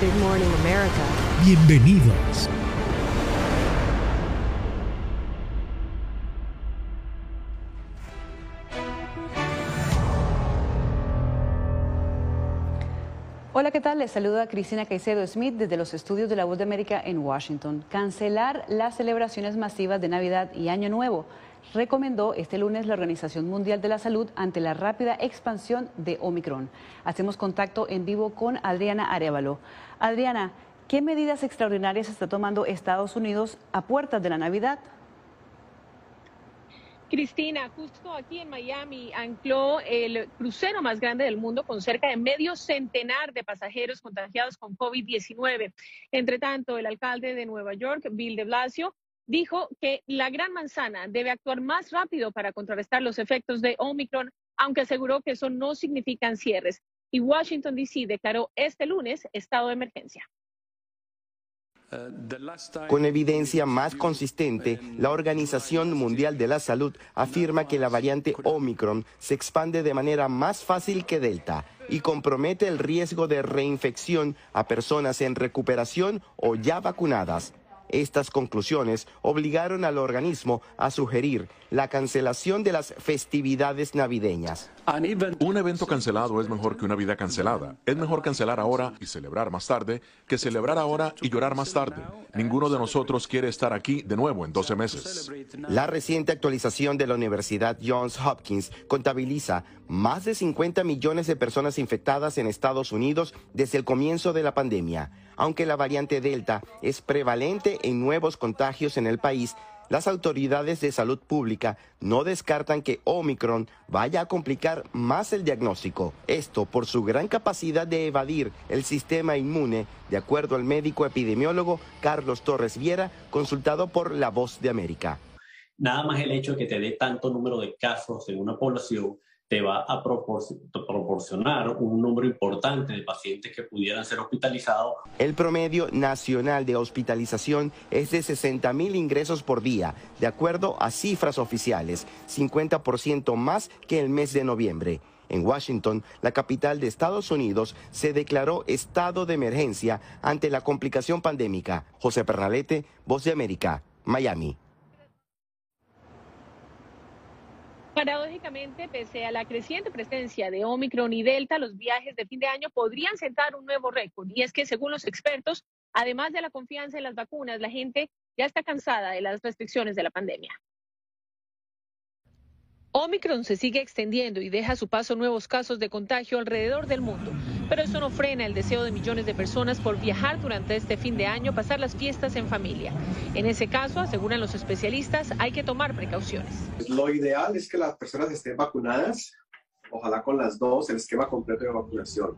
Good morning, America. Bienvenidos. Hola, ¿qué tal? Les saluda Cristina Caicedo Smith desde los estudios de la Voz de América en Washington. Cancelar las celebraciones masivas de Navidad y Año Nuevo recomendó este lunes la Organización Mundial de la Salud ante la rápida expansión de Omicron. Hacemos contacto en vivo con Adriana Arevalo. Adriana, ¿qué medidas extraordinarias está tomando Estados Unidos a puertas de la Navidad? Cristina, justo aquí en Miami ancló el crucero más grande del mundo con cerca de medio centenar de pasajeros contagiados con COVID-19. Entre tanto, el alcalde de Nueva York, Bill de Blasio, dijo que la Gran Manzana debe actuar más rápido para contrarrestar los efectos de Omicron, aunque aseguró que eso no significan cierres. Y Washington, D.C. declaró este lunes estado de emergencia. Con evidencia más consistente, la Organización Mundial de la Salud afirma que la variante Omicron se expande de manera más fácil que Delta y compromete el riesgo de reinfección a personas en recuperación o ya vacunadas. Estas conclusiones obligaron al organismo a sugerir la cancelación de las festividades navideñas. Un evento cancelado es mejor que una vida cancelada. Es mejor cancelar ahora y celebrar más tarde que celebrar ahora y llorar más tarde. Ninguno de nosotros quiere estar aquí de nuevo en 12 meses. La reciente actualización de la Universidad Johns Hopkins contabiliza más de 50 millones de personas infectadas en Estados Unidos desde el comienzo de la pandemia. Aunque la variante Delta es prevalente en nuevos contagios en el país, las autoridades de salud pública no descartan que Omicron vaya a complicar más el diagnóstico. Esto por su gran capacidad de evadir el sistema inmune, de acuerdo al médico epidemiólogo Carlos Torres Viera, consultado por La Voz de América. Nada más el hecho de que te dé tanto número de casos en una población te va a proporcionar un número importante de pacientes que pudieran ser hospitalizados. El promedio nacional de hospitalización es de 60 mil ingresos por día, de acuerdo a cifras oficiales, 50% más que el mes de noviembre. En Washington, la capital de Estados Unidos, se declaró estado de emergencia ante la complicación pandémica. José Pernalete, Voz de América, Miami. Paradójicamente, pese a la creciente presencia de Omicron y Delta, los viajes de fin de año podrían sentar un nuevo récord. Y es que, según los expertos, además de la confianza en las vacunas, la gente ya está cansada de las restricciones de la pandemia. Omicron se sigue extendiendo y deja a su paso nuevos casos de contagio alrededor del mundo. Pero eso no frena el deseo de millones de personas por viajar durante este fin de año, pasar las fiestas en familia. En ese caso, aseguran los especialistas, hay que tomar precauciones. Lo ideal es que las personas estén vacunadas, ojalá con las dos, el esquema completo de vacunación.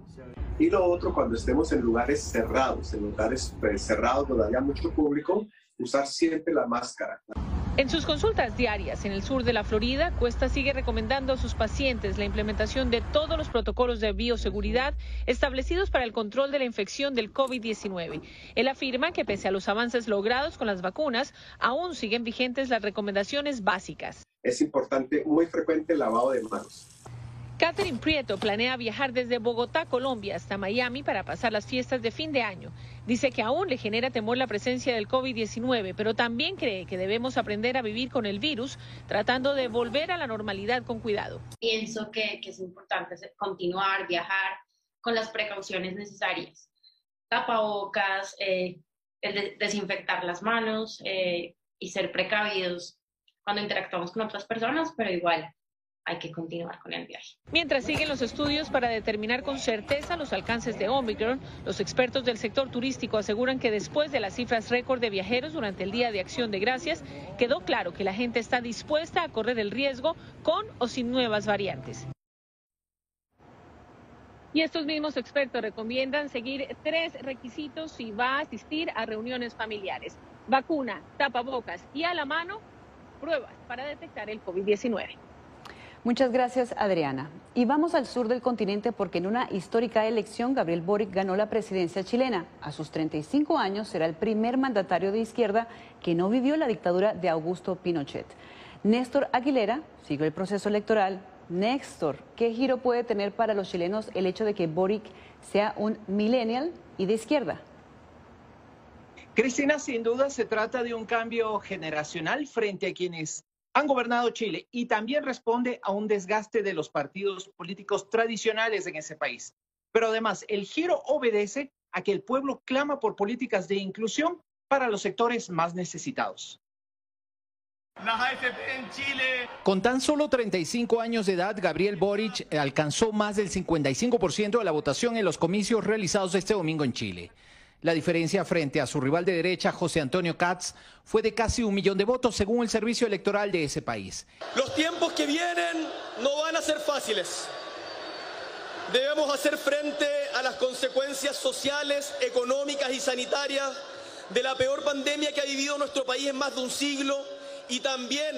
Y lo otro, cuando estemos en lugares cerrados, en lugares pues, cerrados donde haya mucho público, usar siempre la máscara. En sus consultas diarias en el sur de la Florida, Cuesta sigue recomendando a sus pacientes la implementación de todos los protocolos de bioseguridad establecidos para el control de la infección del COVID-19. Él afirma que pese a los avances logrados con las vacunas, aún siguen vigentes las recomendaciones básicas. Es importante, muy frecuente el lavado de manos. Catherine Prieto planea viajar desde Bogotá, Colombia, hasta Miami para pasar las fiestas de fin de año. Dice que aún le genera temor la presencia del COVID-19, pero también cree que debemos aprender a vivir con el virus, tratando de volver a la normalidad con cuidado. Pienso que, es importante continuar, viajar con las precauciones necesarias. Tapabocas, eh, desinfectar las manos eh, y ser precavidos cuando interactuamos con otras personas, pero igual hay que continuar con el viaje. Mientras siguen los estudios para determinar con certeza los alcances de Omicron, los expertos del sector turístico aseguran que después de las cifras récord de viajeros durante el Día de Acción de Gracias, quedó claro que la gente está dispuesta a correr el riesgo con o sin nuevas variantes. Y estos mismos expertos recomiendan seguir tres requisitos si va a asistir a reuniones familiares. Vacuna, tapabocas y a la mano pruebas para detectar el COVID-19. Muchas gracias, Adriana. Y vamos al sur del continente porque en una histórica elección Gabriel Boric ganó la presidencia chilena. A sus 35 años será el primer mandatario de izquierda que no vivió la dictadura de Augusto Pinochet. Néstor Aguilera siguió el proceso electoral. Néstor, ¿qué giro puede tener para los chilenos el hecho de que Boric sea un millennial y de izquierda? Cristina, sin duda se trata de un cambio generacional frente a quienes han gobernado Chile y también responde a un desgaste de los partidos políticos tradicionales en ese país. Pero además, el giro obedece a que el pueblo clama por políticas de inclusión para los sectores más necesitados. Con tan solo 35 años de edad, Gabriel Boric alcanzó más del 55% de la votación en los comicios realizados este domingo en Chile. La diferencia frente a su rival de derecha, José Antonio Katz, fue de casi un millón de votos según el servicio electoral de ese país. Los tiempos que vienen no van a ser fáciles. Debemos hacer frente a las consecuencias sociales, económicas y sanitarias de la peor pandemia que ha vivido nuestro país en más de un siglo y también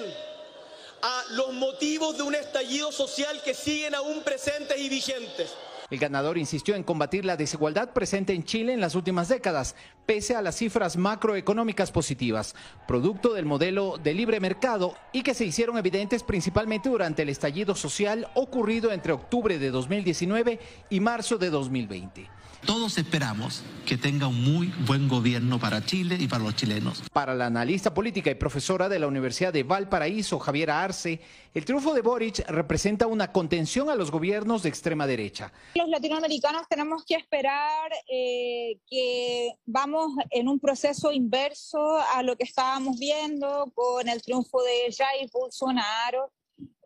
a los motivos de un estallido social que siguen aún presentes y vigentes. El ganador insistió en combatir la desigualdad presente en Chile en las últimas décadas, pese a las cifras macroeconómicas positivas, producto del modelo de libre mercado y que se hicieron evidentes principalmente durante el estallido social ocurrido entre octubre de 2019 y marzo de 2020. Todos esperamos que tenga un muy buen gobierno para Chile y para los chilenos. Para la analista política y profesora de la Universidad de Valparaíso, Javiera Arce, el triunfo de Boric representa una contención a los gobiernos de extrema derecha. Los latinoamericanos tenemos que esperar eh, que vamos en un proceso inverso a lo que estábamos viendo con el triunfo de Jair Bolsonaro.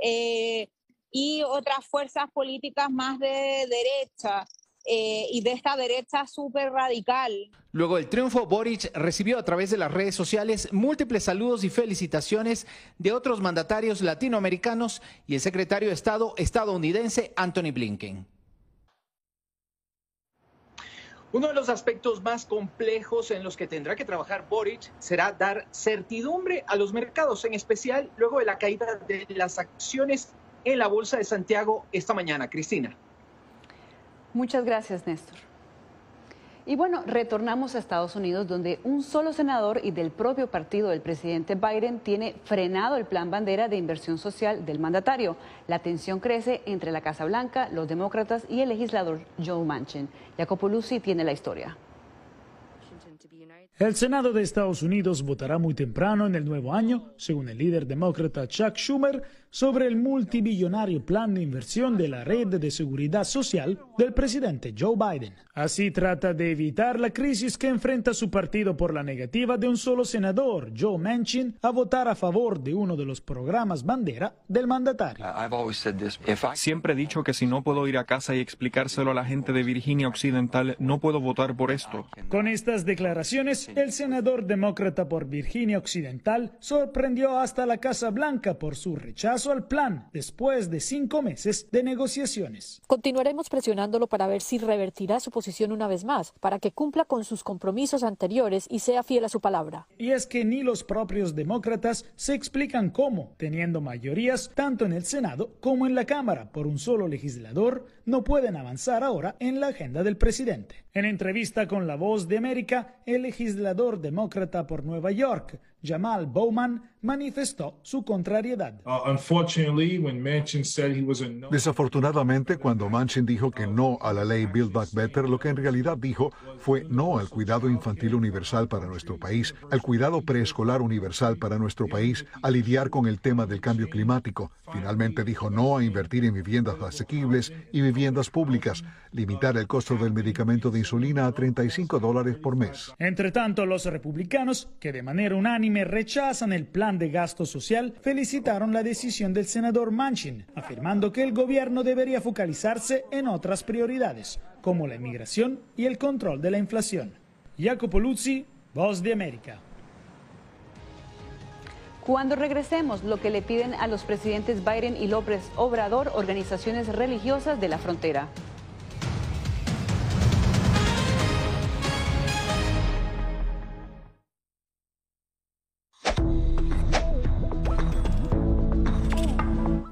Eh, y otras fuerzas políticas más de derecha. Eh, y de esta derecha súper radical. Luego del triunfo, Boric recibió a través de las redes sociales múltiples saludos y felicitaciones de otros mandatarios latinoamericanos y el secretario de Estado estadounidense Anthony Blinken. Uno de los aspectos más complejos en los que tendrá que trabajar Boric será dar certidumbre a los mercados, en especial luego de la caída de las acciones en la Bolsa de Santiago esta mañana. Cristina. Muchas gracias, Néstor. Y bueno, retornamos a Estados Unidos, donde un solo senador y del propio partido del presidente Biden tiene frenado el plan bandera de inversión social del mandatario. La tensión crece entre la Casa Blanca, los demócratas y el legislador Joe Manchin. Jacopo Lucy tiene la historia. El Senado de Estados Unidos votará muy temprano en el nuevo año, según el líder demócrata Chuck Schumer, sobre el multibillonario plan de inversión de la red de seguridad social del presidente Joe Biden. Así trata de evitar la crisis que enfrenta su partido por la negativa de un solo senador, Joe Manchin, a votar a favor de uno de los programas bandera del mandatario. Siempre he dicho que si no puedo ir a casa y explicárselo a la gente de Virginia Occidental, no puedo votar por esto. Con estas declaraciones, el senador demócrata por Virginia Occidental sorprendió hasta la Casa Blanca por su rechazo al plan después de cinco meses de negociaciones. Continuaremos presionándolo para ver si revertirá su posición una vez más, para que cumpla con sus compromisos anteriores y sea fiel a su palabra. Y es que ni los propios demócratas se explican cómo, teniendo mayorías tanto en el Senado como en la Cámara por un solo legislador, no pueden avanzar ahora en la agenda del presidente. En entrevista con La Voz de América, el legislador demócrata por Nueva York, Jamal Bowman, manifestó su contrariedad. Uh, Desafortunadamente, cuando Manchin dijo que no a la ley Build Back Better, lo que en realidad dijo fue no al cuidado infantil universal para nuestro país, al cuidado preescolar universal para nuestro país, a lidiar con el tema del cambio climático. Finalmente dijo no a invertir en viviendas asequibles y viviendas públicas, limitar el costo del medicamento de insulina a 35 dólares por mes. Entre tanto, los republicanos, que de manera unánime rechazan el plan de gasto social, felicitaron la decisión del senador Manchin, afirmando que el gobierno debería focalizarse en otras prioridades, como la inmigración y el control de la inflación. Jacopo Luzzi, Voz de América. Cuando regresemos, lo que le piden a los presidentes Biden y López Obrador, organizaciones religiosas de la frontera.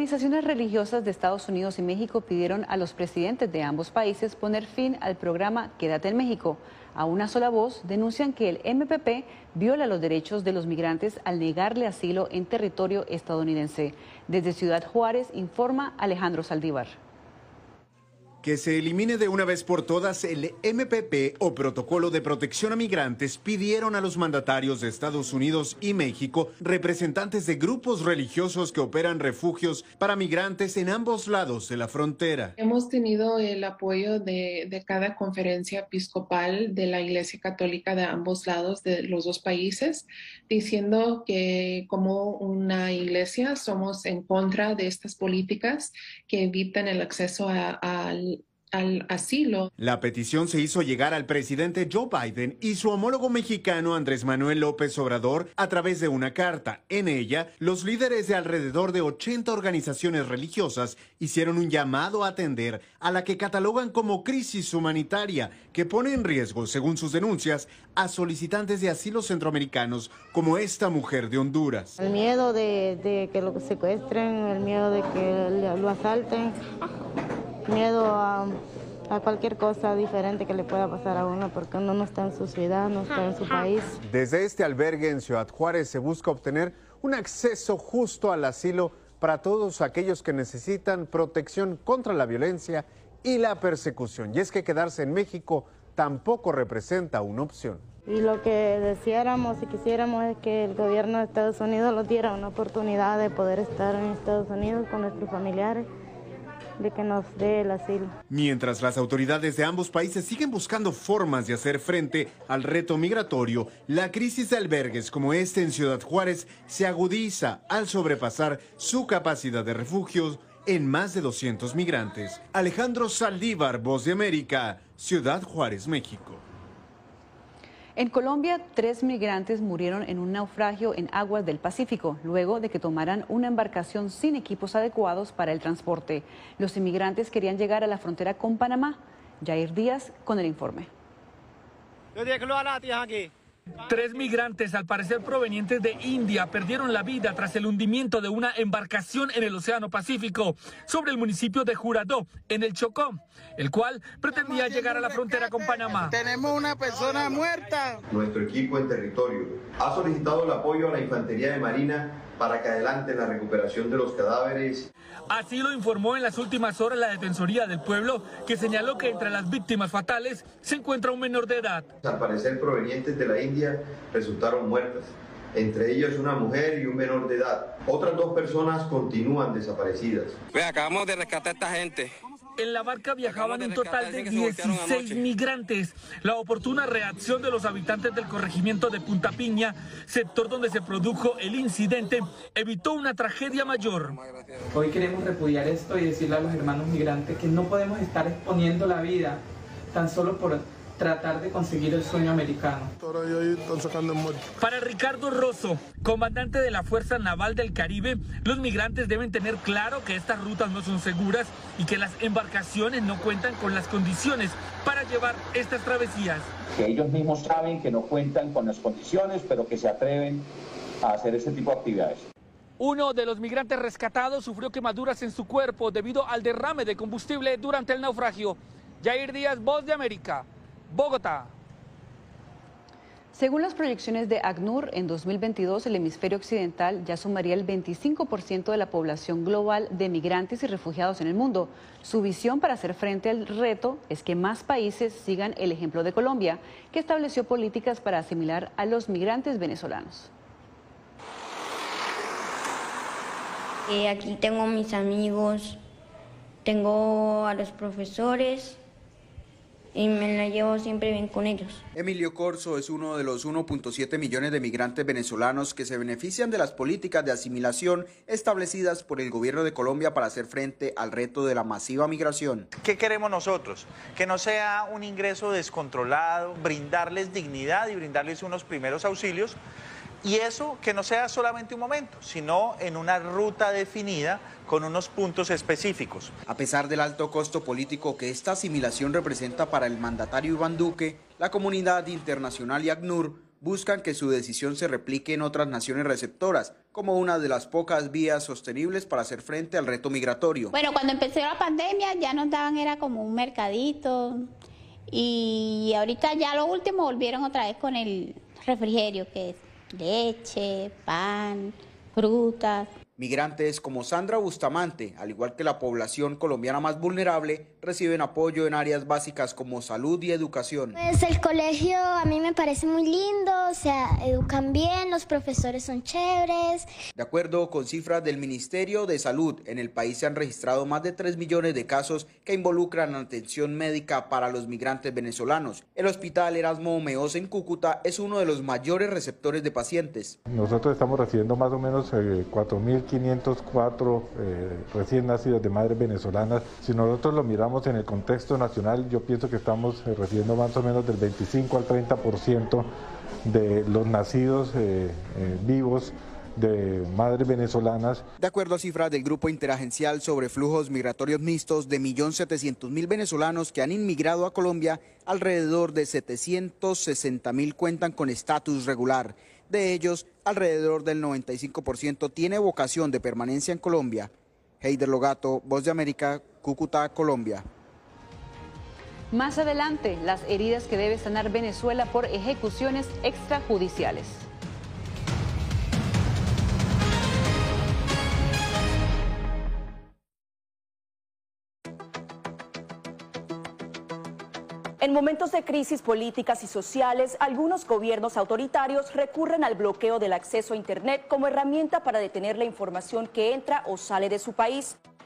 Organizaciones religiosas de Estados Unidos y México pidieron a los presidentes de ambos países poner fin al programa Quédate en México. A una sola voz denuncian que el MPP viola los derechos de los migrantes al negarle asilo en territorio estadounidense. Desde Ciudad Juárez informa Alejandro Saldívar que se elimine de una vez por todas el MPP o Protocolo de Protección a Migrantes pidieron a los mandatarios de Estados Unidos y México, representantes de grupos religiosos que operan refugios para migrantes en ambos lados de la frontera. Hemos tenido el apoyo de, de cada conferencia episcopal de la Iglesia Católica de ambos lados de los dos países, diciendo que como una iglesia somos en contra de estas políticas que evitan el acceso al al asilo. La petición se hizo llegar al presidente Joe Biden y su homólogo mexicano Andrés Manuel López Obrador a través de una carta. En ella, los líderes de alrededor de 80 organizaciones religiosas hicieron un llamado a atender a la que catalogan como crisis humanitaria, que pone en riesgo, según sus denuncias, a solicitantes de asilo centroamericanos como esta mujer de Honduras. El miedo de, que lo secuestren, el miedo de que lo asalten miedo a, cualquier cosa diferente que le pueda pasar a uno porque uno no está en su ciudad, no está en su país. Desde este albergue en Ciudad Juárez se busca obtener un acceso justo al asilo para todos aquellos que necesitan protección contra la violencia y la persecución. Y es que quedarse en México tampoco representa una opción. Y lo que deseáramos y quisiéramos es que el gobierno de Estados Unidos nos diera una oportunidad de poder estar en Estados Unidos con nuestros familiares de que nos dé el asilo. Mientras las autoridades de ambos países siguen buscando formas de hacer frente al reto migratorio, la crisis de albergues como este en Ciudad Juárez se agudiza al sobrepasar su capacidad de refugios en más de 200 migrantes. Alejandro Saldívar, Voz de América, Ciudad Juárez, México. En Colombia, tres migrantes murieron en un naufragio en aguas del Pacífico, luego de que tomaran una embarcación sin equipos adecuados para el transporte. Los inmigrantes querían llegar a la frontera con Panamá. Jair Díaz con el informe. Tres migrantes, al parecer provenientes de India, perdieron la vida tras el hundimiento de una embarcación en el Océano Pacífico sobre el municipio de Juradó, en el Chocó, el cual pretendía llegar a la frontera con Panamá. Tenemos una persona muerta. Nuestro equipo en territorio ha solicitado el apoyo a la Infantería de Marina para que adelante la recuperación de los cadáveres. Así lo informó en las últimas horas la Defensoría del Pueblo, que señaló que entre las víctimas fatales se encuentra un menor de edad. Al parecer provenientes de la India resultaron muertas. entre ellos una mujer y un menor de edad. Otras dos personas continúan desaparecidas. acabamos de rescatar a esta gente. En la barca viajaban un total de 16 migrantes. La oportuna reacción de los habitantes del corregimiento de Punta Piña, sector donde se produjo el incidente, evitó una tragedia mayor. Hoy queremos repudiar esto y decirle a los hermanos migrantes que no podemos estar exponiendo la vida tan solo por tratar de conseguir el sueño americano. Para Ricardo Rosso, comandante de la Fuerza Naval del Caribe, los migrantes deben tener claro que estas rutas no son seguras y que las embarcaciones no cuentan con las condiciones para llevar estas travesías. Que ellos mismos saben que no cuentan con las condiciones, pero que se atreven a hacer este tipo de actividades. Uno de los migrantes rescatados sufrió quemaduras en su cuerpo debido al derrame de combustible durante el naufragio. Jair Díaz, Voz de América, Bogotá. Según las proyecciones de ACNUR, en 2022 el hemisferio occidental ya sumaría el 25% de la población global de migrantes y refugiados en el mundo. Su visión para hacer frente al reto es que más países sigan el ejemplo de Colombia, que estableció políticas para asimilar a los migrantes venezolanos. Eh, aquí tengo mis amigos, tengo a los profesores y me la llevo siempre bien con ellos. Emilio Corso es uno de los 1.7 millones de migrantes venezolanos que se benefician de las políticas de asimilación establecidas por el gobierno de Colombia para hacer frente al reto de la masiva migración. ¿Qué queremos nosotros? Que no sea un ingreso descontrolado, brindarles dignidad y brindarles unos primeros auxilios y eso que no sea solamente un momento, sino en una ruta definida con unos puntos específicos. A pesar del alto costo político que esta asimilación representa para el mandatario Iván Duque, la comunidad internacional y ACNUR buscan que su decisión se replique en otras naciones receptoras, como una de las pocas vías sostenibles para hacer frente al reto migratorio. Bueno, cuando empezó la pandemia ya nos daban, era como un mercadito, y ahorita ya lo último volvieron otra vez con el refrigerio, que es leche, pan, frutas. Migrantes como Sandra Bustamante, al igual que la población colombiana más vulnerable, reciben apoyo en áreas básicas como salud y educación. Pues el colegio a mí me parece muy lindo, o sea, educan bien, los profesores son chéveres. De acuerdo con cifras del Ministerio de Salud, en el país se han registrado más de 3 millones de casos que involucran atención médica para los migrantes venezolanos. El Hospital Erasmo Meos en Cúcuta es uno de los mayores receptores de pacientes. Nosotros estamos recibiendo más o menos eh, 4.000 504 eh, recién nacidos de madres venezolanas. Si nosotros lo miramos en el contexto nacional, yo pienso que estamos eh, recibiendo más o menos del 25 al 30% de los nacidos eh, vivos de madres venezolanas. De acuerdo a cifras del Grupo Interagencial sobre Flujos Migratorios Mixtos de 1.700.000 venezolanos que han inmigrado a Colombia, alrededor de 760.000 cuentan con estatus regular. De ellos, alrededor del 95% tiene vocación de permanencia en Colombia. Heider Logato, Voz de América, Cúcuta, Colombia. Más adelante, las heridas que debe sanar Venezuela por ejecuciones extrajudiciales. En momentos de crisis políticas y sociales, algunos gobiernos autoritarios recurren al bloqueo del acceso a Internet como herramienta para detener la información que entra o sale de su país.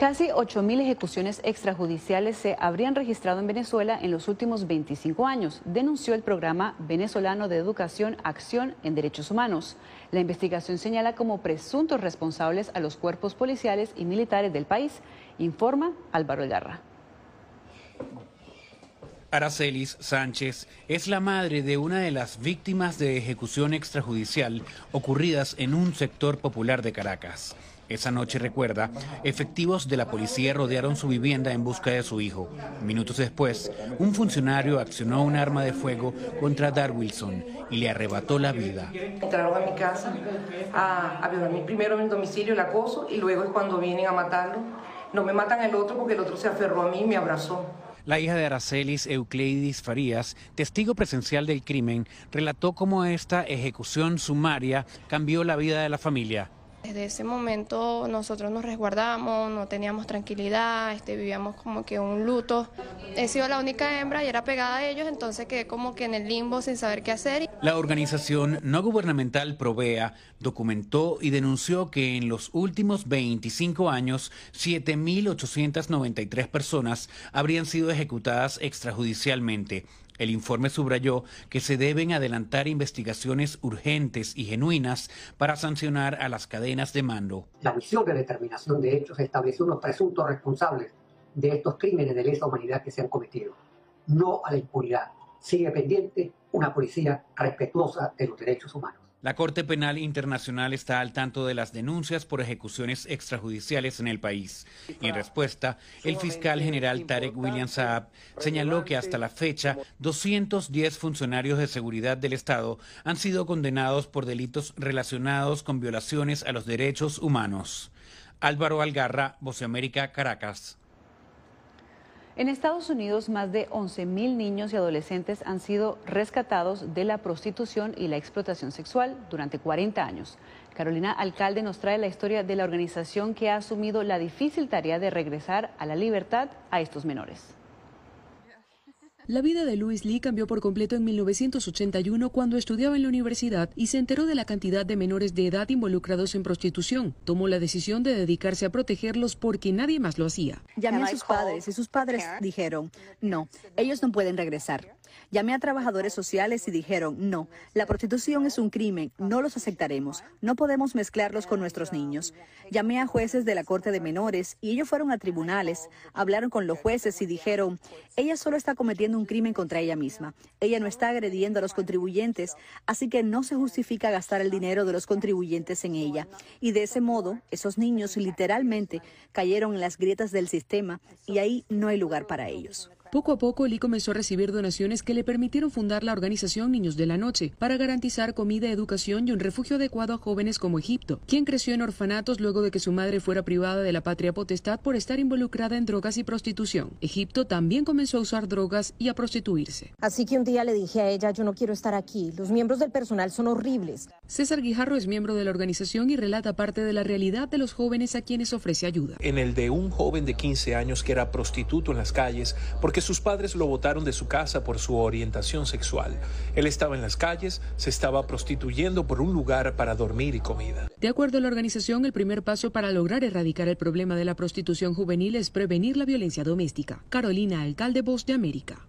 Casi 8.000 ejecuciones extrajudiciales se habrían registrado en Venezuela en los últimos 25 años, denunció el programa venezolano de educación Acción en Derechos Humanos. La investigación señala como presuntos responsables a los cuerpos policiales y militares del país, informa Álvaro Garra. Aracelis Sánchez es la madre de una de las víctimas de ejecución extrajudicial ocurridas en un sector popular de Caracas. Esa noche, recuerda, efectivos de la policía rodearon su vivienda en busca de su hijo. Minutos después, un funcionario accionó un arma de fuego contra Dar Wilson y le arrebató la vida. Entraron a mi casa a, a violarme primero en el domicilio, el acoso, y luego es cuando vienen a matarlo. No me matan el otro porque el otro se aferró a mí y me abrazó. La hija de Aracelis, Eucleidis Farías, testigo presencial del crimen, relató cómo esta ejecución sumaria cambió la vida de la familia. Desde ese momento nosotros nos resguardamos, no teníamos tranquilidad, este, vivíamos como que un luto. He sido la única hembra y era pegada a ellos, entonces quedé como que en el limbo sin saber qué hacer. La organización no gubernamental Provea documentó y denunció que en los últimos 25 años 7.893 personas habrían sido ejecutadas extrajudicialmente. El informe subrayó que se deben adelantar investigaciones urgentes y genuinas para sancionar a las cadenas de mando. La misión de determinación de hechos estableció unos presuntos responsables de estos crímenes de lesa humanidad que se han cometido, no a la impunidad. Sigue pendiente una policía respetuosa de los derechos humanos. La Corte Penal Internacional está al tanto de las denuncias por ejecuciones extrajudiciales en el país. En respuesta, el fiscal general Tarek William Saab señaló que hasta la fecha 210 funcionarios de seguridad del Estado han sido condenados por delitos relacionados con violaciones a los derechos humanos. Álvaro Algarra, América, Caracas. En Estados Unidos, más de 11.000 niños y adolescentes han sido rescatados de la prostitución y la explotación sexual durante 40 años. Carolina Alcalde nos trae la historia de la organización que ha asumido la difícil tarea de regresar a la libertad a estos menores. La vida de Louis Lee cambió por completo en 1981 cuando estudiaba en la universidad y se enteró de la cantidad de menores de edad involucrados en prostitución. Tomó la decisión de dedicarse a protegerlos porque nadie más lo hacía. Llamé a sus padres y sus padres dijeron, no, ellos no pueden regresar. Llamé a trabajadores sociales y dijeron, no, la prostitución es un crimen, no los aceptaremos, no podemos mezclarlos con nuestros niños. Llamé a jueces de la Corte de Menores y ellos fueron a tribunales, hablaron con los jueces y dijeron, ella solo está cometiendo un crimen contra ella misma, ella no está agrediendo a los contribuyentes, así que no se justifica gastar el dinero de los contribuyentes en ella. Y de ese modo, esos niños literalmente cayeron en las grietas del sistema y ahí no hay lugar para ellos. Poco a poco, Lee comenzó a recibir donaciones que le permitieron fundar la organización Niños de la Noche para garantizar comida, educación y un refugio adecuado a jóvenes como Egipto, quien creció en orfanatos luego de que su madre fuera privada de la patria potestad por estar involucrada en drogas y prostitución. Egipto también comenzó a usar drogas y a prostituirse. Así que un día le dije a ella, yo no quiero estar aquí, los miembros del personal son horribles. César Guijarro es miembro de la organización y relata parte de la realidad de los jóvenes a quienes ofrece ayuda. En el de un joven de 15 años que era prostituto en las calles porque sus padres lo botaron de su casa por su orientación sexual. Él estaba en las calles, se estaba prostituyendo por un lugar para dormir y comida. De acuerdo a la organización, el primer paso para lograr erradicar el problema de la prostitución juvenil es prevenir la violencia doméstica. Carolina, alcalde Voz de América.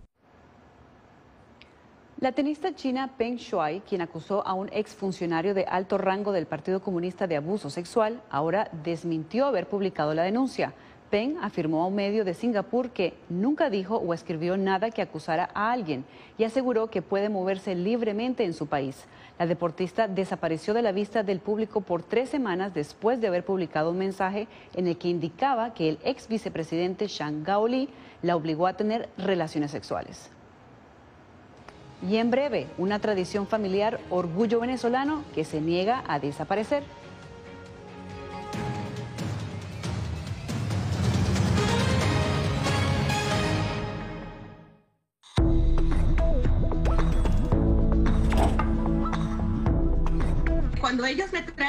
La tenista china Peng Shuai, quien acusó a un exfuncionario de alto rango del Partido Comunista de abuso sexual, ahora desmintió haber publicado la denuncia. Peng afirmó a un medio de Singapur que nunca dijo o escribió nada que acusara a alguien y aseguró que puede moverse libremente en su país. La deportista desapareció de la vista del público por tres semanas después de haber publicado un mensaje en el que indicaba que el ex vicepresidente Shang Gaoli la obligó a tener relaciones sexuales. Y en breve, una tradición familiar orgullo venezolano que se niega a desaparecer.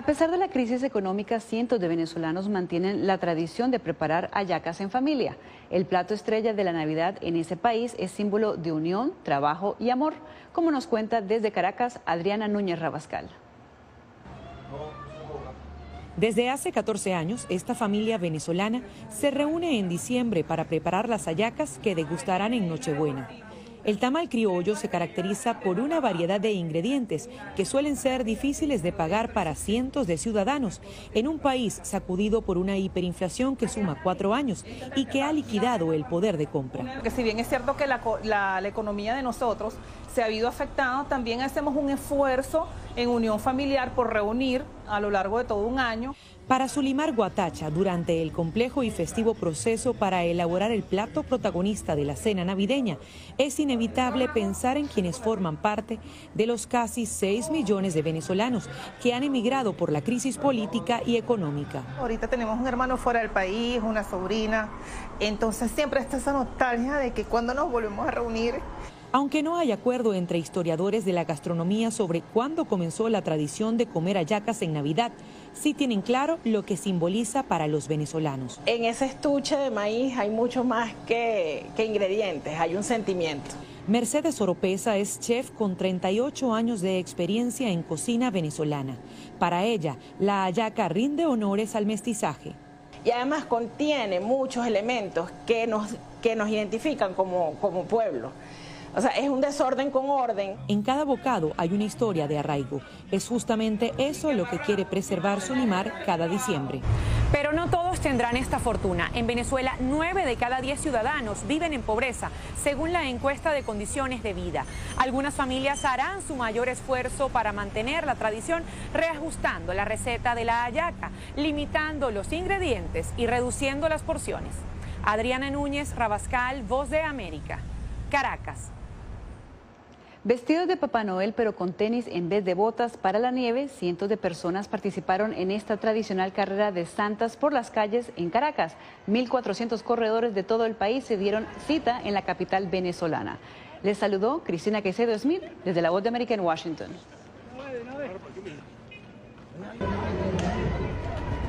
A pesar de la crisis económica, cientos de venezolanos mantienen la tradición de preparar hallacas en familia. El plato estrella de la Navidad en ese país es símbolo de unión, trabajo y amor, como nos cuenta desde Caracas Adriana Núñez Rabascal. Desde hace 14 años, esta familia venezolana se reúne en diciembre para preparar las hallacas que degustarán en Nochebuena. El tamal criollo se caracteriza por una variedad de ingredientes que suelen ser difíciles de pagar para cientos de ciudadanos en un país sacudido por una hiperinflación que suma cuatro años y que ha liquidado el poder de compra. Que si bien es cierto que la, la, la economía de nosotros se ha habido afectada, también hacemos un esfuerzo en unión familiar por reunir a lo largo de todo un año. Para Sulimar Guatacha, durante el complejo y festivo proceso para elaborar el plato protagonista de la cena navideña, es inevitable pensar en quienes forman parte de los casi 6 millones de venezolanos que han emigrado por la crisis política y económica. Ahorita tenemos un hermano fuera del país, una sobrina, entonces siempre está esa nostalgia de que cuando nos volvemos a reunir aunque no hay acuerdo entre historiadores de la gastronomía sobre cuándo comenzó la tradición de comer hallacas en Navidad, sí tienen claro lo que simboliza para los venezolanos. En ese estuche de maíz hay mucho más que, que ingredientes, hay un sentimiento. Mercedes Oropesa es chef con 38 años de experiencia en cocina venezolana. Para ella, la hallaca rinde honores al mestizaje. Y además contiene muchos elementos que nos, que nos identifican como, como pueblo. O sea, es un desorden con orden. En cada bocado hay una historia de arraigo. Es justamente eso lo que quiere preservar Solimar cada diciembre. Pero no todos tendrán esta fortuna. En Venezuela, 9 de cada 10 ciudadanos viven en pobreza, según la encuesta de condiciones de vida. Algunas familias harán su mayor esfuerzo para mantener la tradición, reajustando la receta de la hallaca, limitando los ingredientes y reduciendo las porciones. Adriana Núñez, Rabascal, Voz de América, Caracas. Vestidos de Papá Noel pero con tenis en vez de botas para la nieve, cientos de personas participaron en esta tradicional carrera de santas por las calles en Caracas. 1.400 corredores de todo el país se dieron cita en la capital venezolana. Les saludó Cristina Quecedo Smith desde la Voz de América en Washington.